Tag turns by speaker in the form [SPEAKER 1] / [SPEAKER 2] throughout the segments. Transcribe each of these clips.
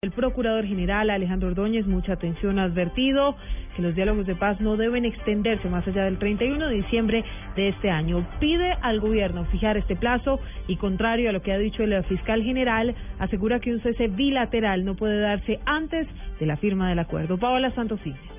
[SPEAKER 1] El procurador general Alejandro Ordóñez, mucha atención, ha advertido que los diálogos de paz no deben extenderse más allá del 31 de diciembre de este año. Pide al gobierno fijar este plazo y, contrario a lo que ha dicho el fiscal general, asegura que un cese bilateral no puede darse antes de la firma del acuerdo. Paola Santofimio.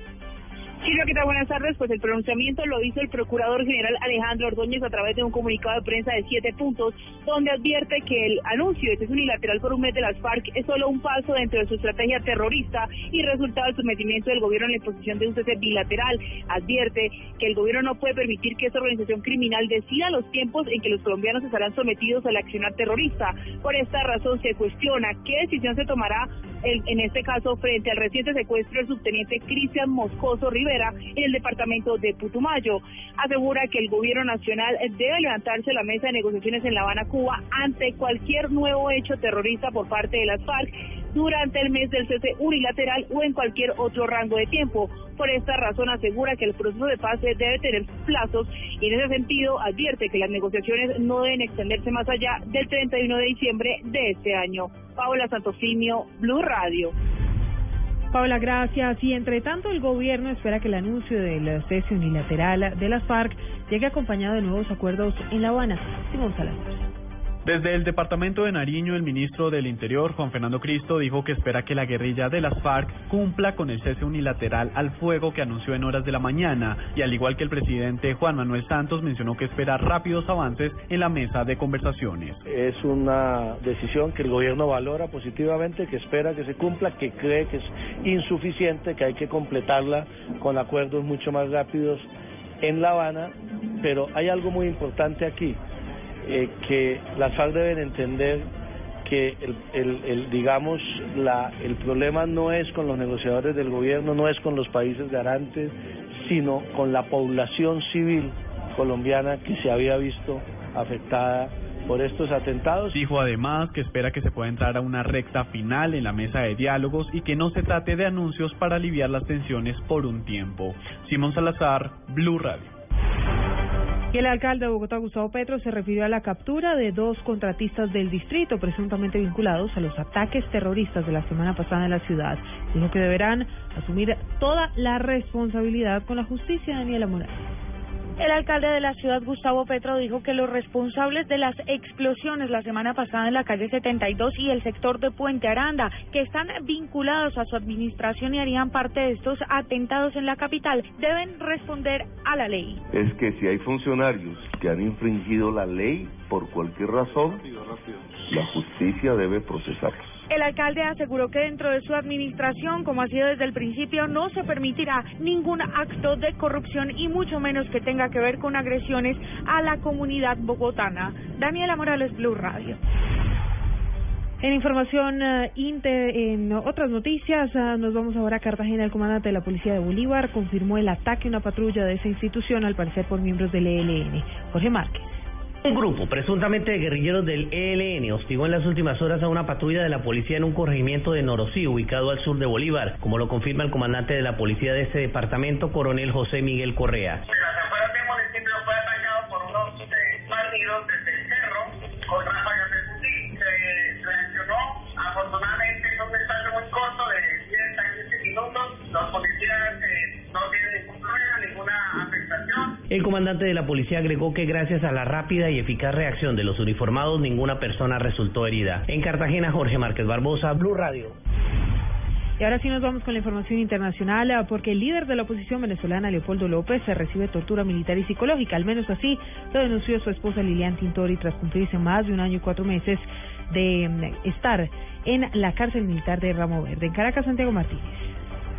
[SPEAKER 2] Silvia, ¿qué tal? Buenas tardes. Pues el pronunciamiento lo hizo el Procurador General Alejandro Ordóñez a través de un comunicado de prensa de siete puntos, donde advierte que el anuncio de cese unilateral por un mes de las FARC es solo un paso dentro de su estrategia terrorista y resultado del sometimiento del gobierno en la imposición de un cese bilateral. Advierte que el gobierno no puede permitir que esta organización criminal decida los tiempos en que los colombianos estarán sometidos al accionar terrorista. Por esta razón se cuestiona qué decisión se tomará en este caso frente al reciente secuestro del subteniente Cristian Moscoso Rivera en el departamento de Putumayo. Asegura que el gobierno nacional debe levantarse la mesa de negociaciones en La Habana, Cuba, ante cualquier nuevo hecho terrorista por parte de las FARC durante el mes del cese unilateral o en cualquier otro rango de tiempo. Por esta razón asegura que el proceso de paz debe tener plazos y en ese sentido advierte que las negociaciones no deben extenderse más allá del 31 de diciembre de este año. Paola Santofimio, Blue Radio.
[SPEAKER 1] Paula, gracias. Y entre tanto, el gobierno espera que el anuncio del cese unilateral de las FARC llegue acompañado de nuevos acuerdos en La Habana. Simón Salazar.
[SPEAKER 3] Desde el departamento de Nariño, el ministro del Interior, Juan Fernando Cristo, dijo que espera que la guerrilla de las FARC cumpla con el cese unilateral al fuego que anunció en horas de la mañana. Y al igual que el presidente Juan Manuel Santos mencionó que espera rápidos avances en la mesa de conversaciones.
[SPEAKER 4] Es una decisión que el gobierno valora positivamente, que espera que se cumpla, que cree que es insuficiente, que hay que completarla con acuerdos mucho más rápidos en La Habana, pero hay algo muy importante aquí eh, que las FARC deben entender que el, el, el, digamos la, el problema no es con los negociadores del gobierno, no es con los países garantes, sino con la población civil colombiana que se había visto afectada por estos atentados.
[SPEAKER 3] Dijo además que espera que se pueda entrar a una recta final en la mesa de diálogos y que no se trate de anuncios para aliviar las tensiones por un tiempo. Simón Salazar, Blue Radio.
[SPEAKER 1] El alcalde de Bogotá, Gustavo Petro, se refirió a la captura de dos contratistas del distrito presuntamente vinculados a los ataques terroristas de la semana pasada en la ciudad. Dijo que deberán asumir toda la responsabilidad con la justicia, Daniela Morales.
[SPEAKER 5] El alcalde de la ciudad, Gustavo Petro, dijo que los responsables de las explosiones la semana pasada en la calle 72 y el sector de Puente Aranda, que están vinculados a su administración y harían parte de estos atentados en la capital, deben responder a la ley.
[SPEAKER 6] Es que si hay funcionarios que han infringido la ley por cualquier razón, la justicia debe procesarlos.
[SPEAKER 5] El alcalde aseguró que dentro de su administración, como ha sido desde el principio, no se permitirá ningún acto de corrupción y mucho menos que tenga que ver con agresiones a la comunidad bogotana. Daniela Morales, Blue Radio.
[SPEAKER 1] En información uh, inter, en otras noticias, uh, nos vamos ahora a Cartagena. El comandante de la Policía de Bolívar confirmó el ataque a una patrulla de esa institución, al parecer por miembros del ELN. Jorge Márquez.
[SPEAKER 7] Un grupo presuntamente de guerrilleros del ELN hostigó en las últimas horas a una patrulla de la policía en un corregimiento de Norosí, ubicado al sur de Bolívar, como lo confirma el comandante de la policía de este departamento, coronel José Miguel Correa.
[SPEAKER 8] Las afueras del municipio fue atacado por unos eh, bandidos desde el cerro con ráfagas de fusil. Se reaccionó, afortunadamente, en un espacio muy corto de 10 a 15 minutos. Los policías
[SPEAKER 7] El comandante de la policía agregó que gracias a la rápida y eficaz reacción de los uniformados, ninguna persona resultó herida. En Cartagena, Jorge Márquez Barbosa, Blue Radio.
[SPEAKER 1] Y ahora sí nos vamos con la información internacional, ah, porque el líder de la oposición venezolana, Leopoldo López, recibe tortura militar y psicológica. Al menos así lo denunció su esposa Lilian Tintori tras cumplirse más de un año y cuatro meses de mm, estar en la cárcel militar de Ramo Verde. En Caracas, Santiago Martínez.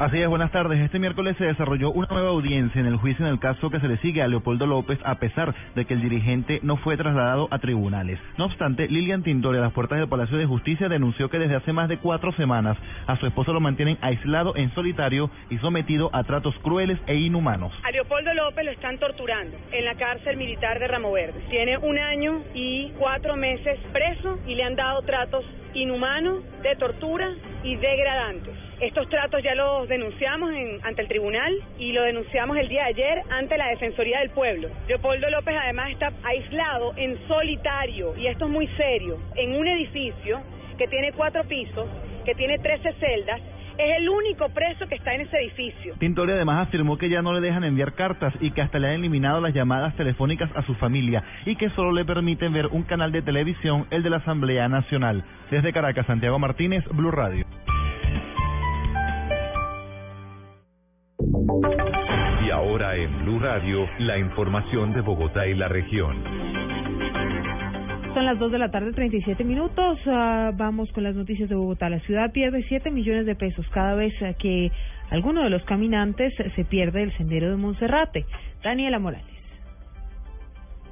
[SPEAKER 9] Así es, buenas tardes. Este miércoles se desarrolló una nueva audiencia en el juicio en el caso que se le sigue a Leopoldo López, a pesar de que el dirigente no fue trasladado a tribunales. No obstante, Lilian Tintori, a las puertas del Palacio de Justicia, denunció que desde hace más de cuatro semanas a su esposo lo mantienen aislado en solitario y sometido a tratos crueles e inhumanos.
[SPEAKER 10] A Leopoldo López lo están torturando en la cárcel militar de Ramo Verde. Tiene un año y cuatro meses preso y le han dado tratos inhumanos, de tortura y degradantes. Estos tratos ya los denunciamos en, ante el tribunal y lo denunciamos el día de ayer ante la Defensoría del Pueblo. Leopoldo López además está aislado en solitario, y esto es muy serio, en un edificio que tiene cuatro pisos que tiene 13 celdas, es el único preso que está en ese edificio.
[SPEAKER 9] Tintori además afirmó que ya no le dejan enviar cartas y que hasta le han eliminado las llamadas telefónicas a su familia y que solo le permiten ver un canal de televisión, el de la Asamblea Nacional. Desde Caracas, Santiago Martínez, Blue Radio.
[SPEAKER 11] Radio, la información de Bogotá y la región.
[SPEAKER 1] Son las 2 de la tarde, 37 minutos. Ah, vamos con las noticias de Bogotá. La ciudad pierde 7 millones de pesos cada vez que alguno de los caminantes se pierde el sendero de Monserrate. Daniela Morales.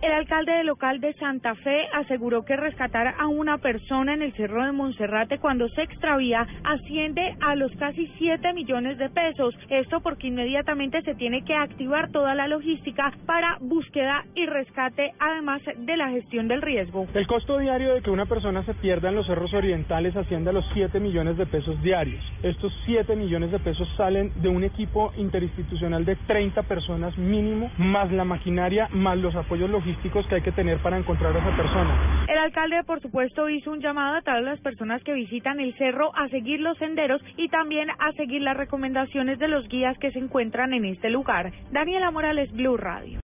[SPEAKER 5] El alcalde local de Santa Fe aseguró que rescatar a una persona en el Cerro de Monserrate cuando se extravía asciende a los casi 7 millones de pesos. Esto porque inmediatamente se tiene que activar toda la logística para búsqueda y rescate, además de la gestión del riesgo.
[SPEAKER 12] El costo diario de que una persona se pierda en los cerros orientales asciende a los 7 millones de pesos diarios. Estos 7 millones de pesos salen de un equipo interinstitucional de 30 personas mínimo, más la maquinaria, más los apoyos que hay que tener para encontrar a esa persona.
[SPEAKER 5] El alcalde, por supuesto, hizo un llamado a todas las personas que visitan el cerro a seguir los senderos y también a seguir las recomendaciones de los guías que se encuentran en este lugar. Daniela Morales, Blue Radio.